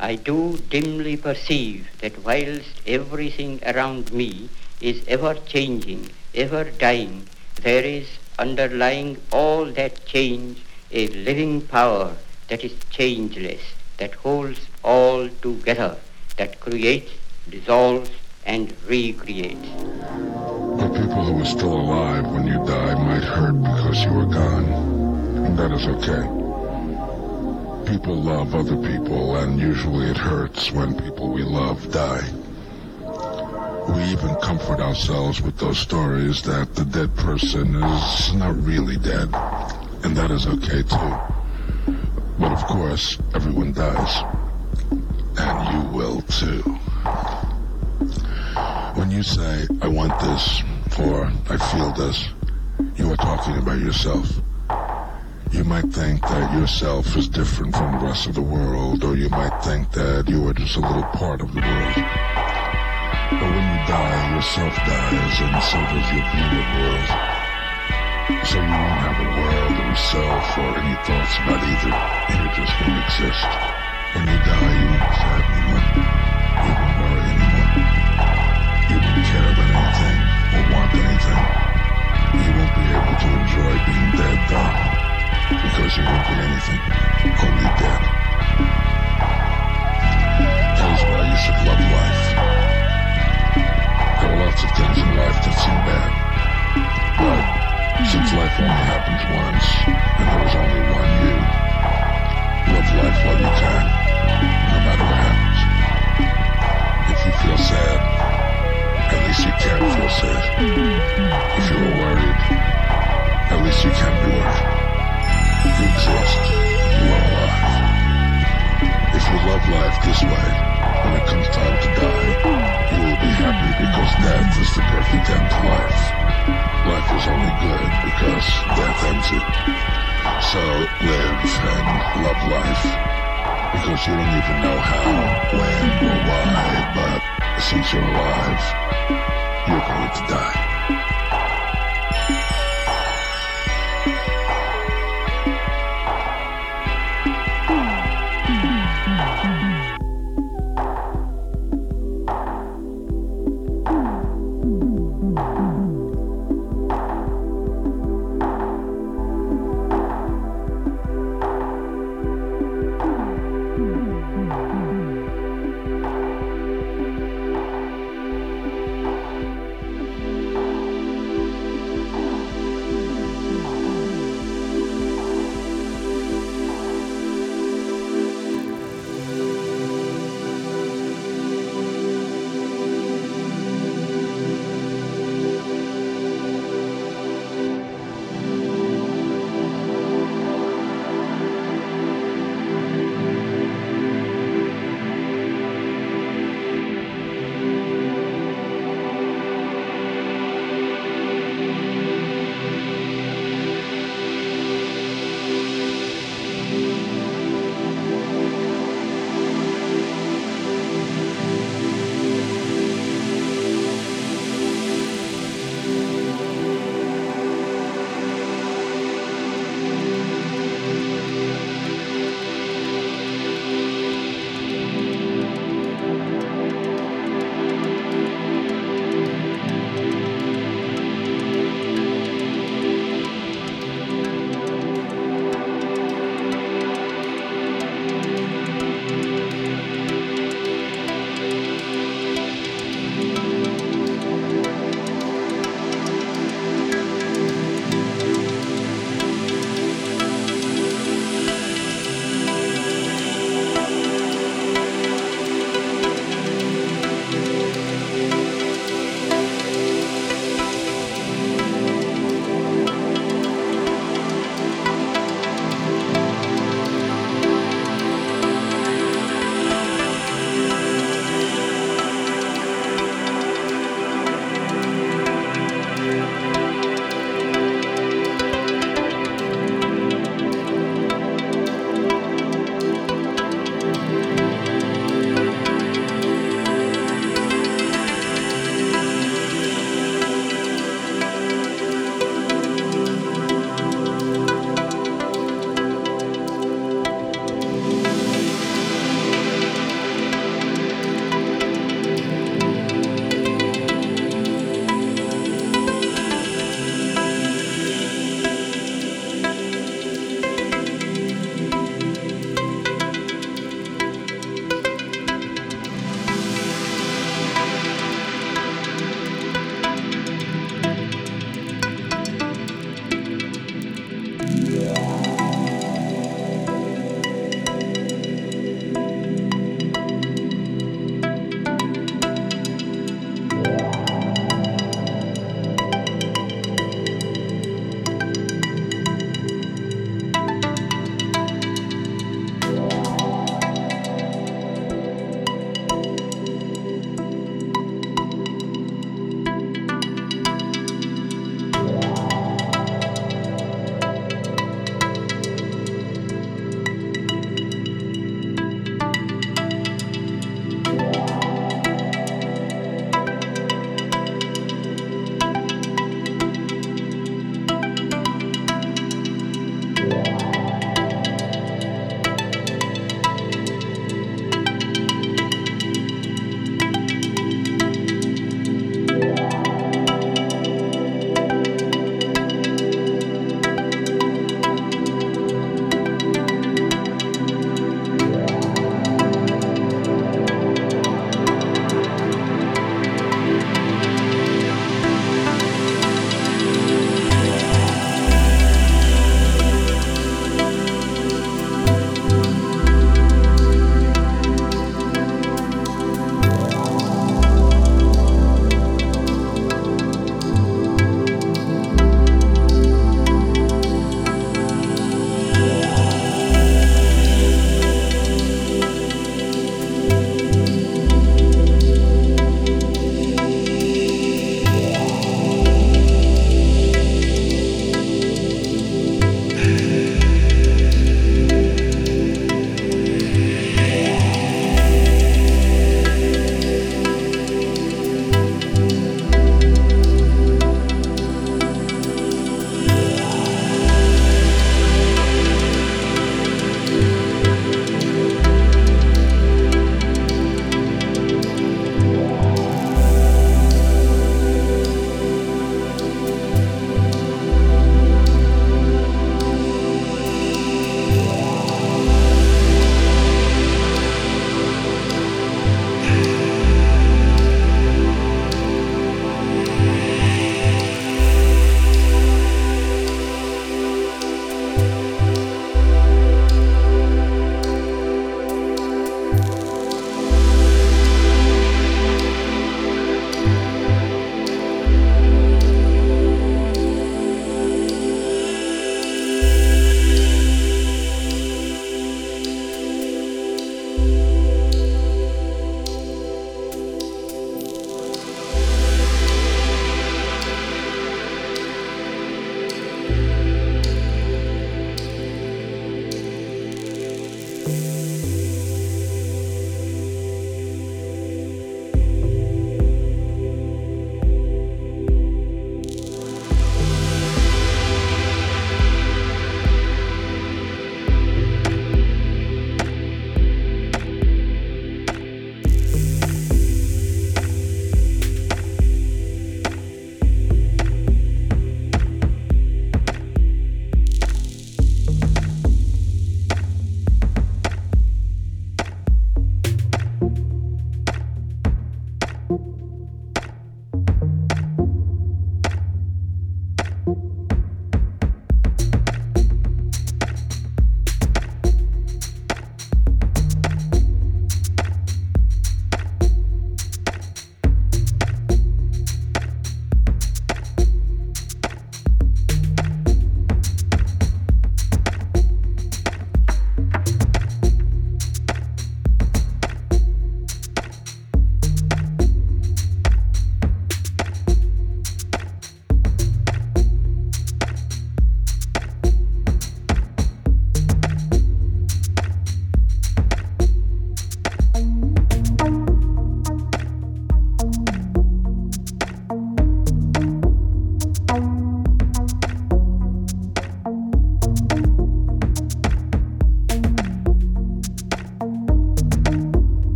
I do dimly perceive that whilst everything around me is ever changing, ever dying, there is underlying all that change a living power that is changeless, that holds all together, that creates, dissolves, and recreates. The people who are still alive when you die might hurt because you are gone. And that is okay. People love other people, and usually it hurts when people we love die. We even comfort ourselves with those stories that the dead person is not really dead. And that is okay too. But of course, everyone dies. And you will too. When you say, I want this, or I feel this, you are talking about yourself. You might think that yourself is different from the rest of the world, or you might think that you are just a little part of the world. But when you die, yourself dies, and so does your view of the world. So you won't have a world or yourself or any thoughts about either. You just won't exist. When you die, you won't sad anyone. You won't worry anyone. You won't care about anything or want anything. You won't be able to enjoy being dead, though, because you won't be anything, only dead. That is why you should love life. There are lots of things in life that seem bad, but since life only happens once, and there is only one you, love life while you can, no matter what happens. If you feel sad, at least you can feel sad. If you are worried, at least you can be worried. Exist. You are alive. If you love life this way, when it comes time to die, you will be happy because death is the perfect end to life. Life is only good because death ends it. So live and love life. Because you don't even know how, when, or why, but since you're alive, you're going to die.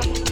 don't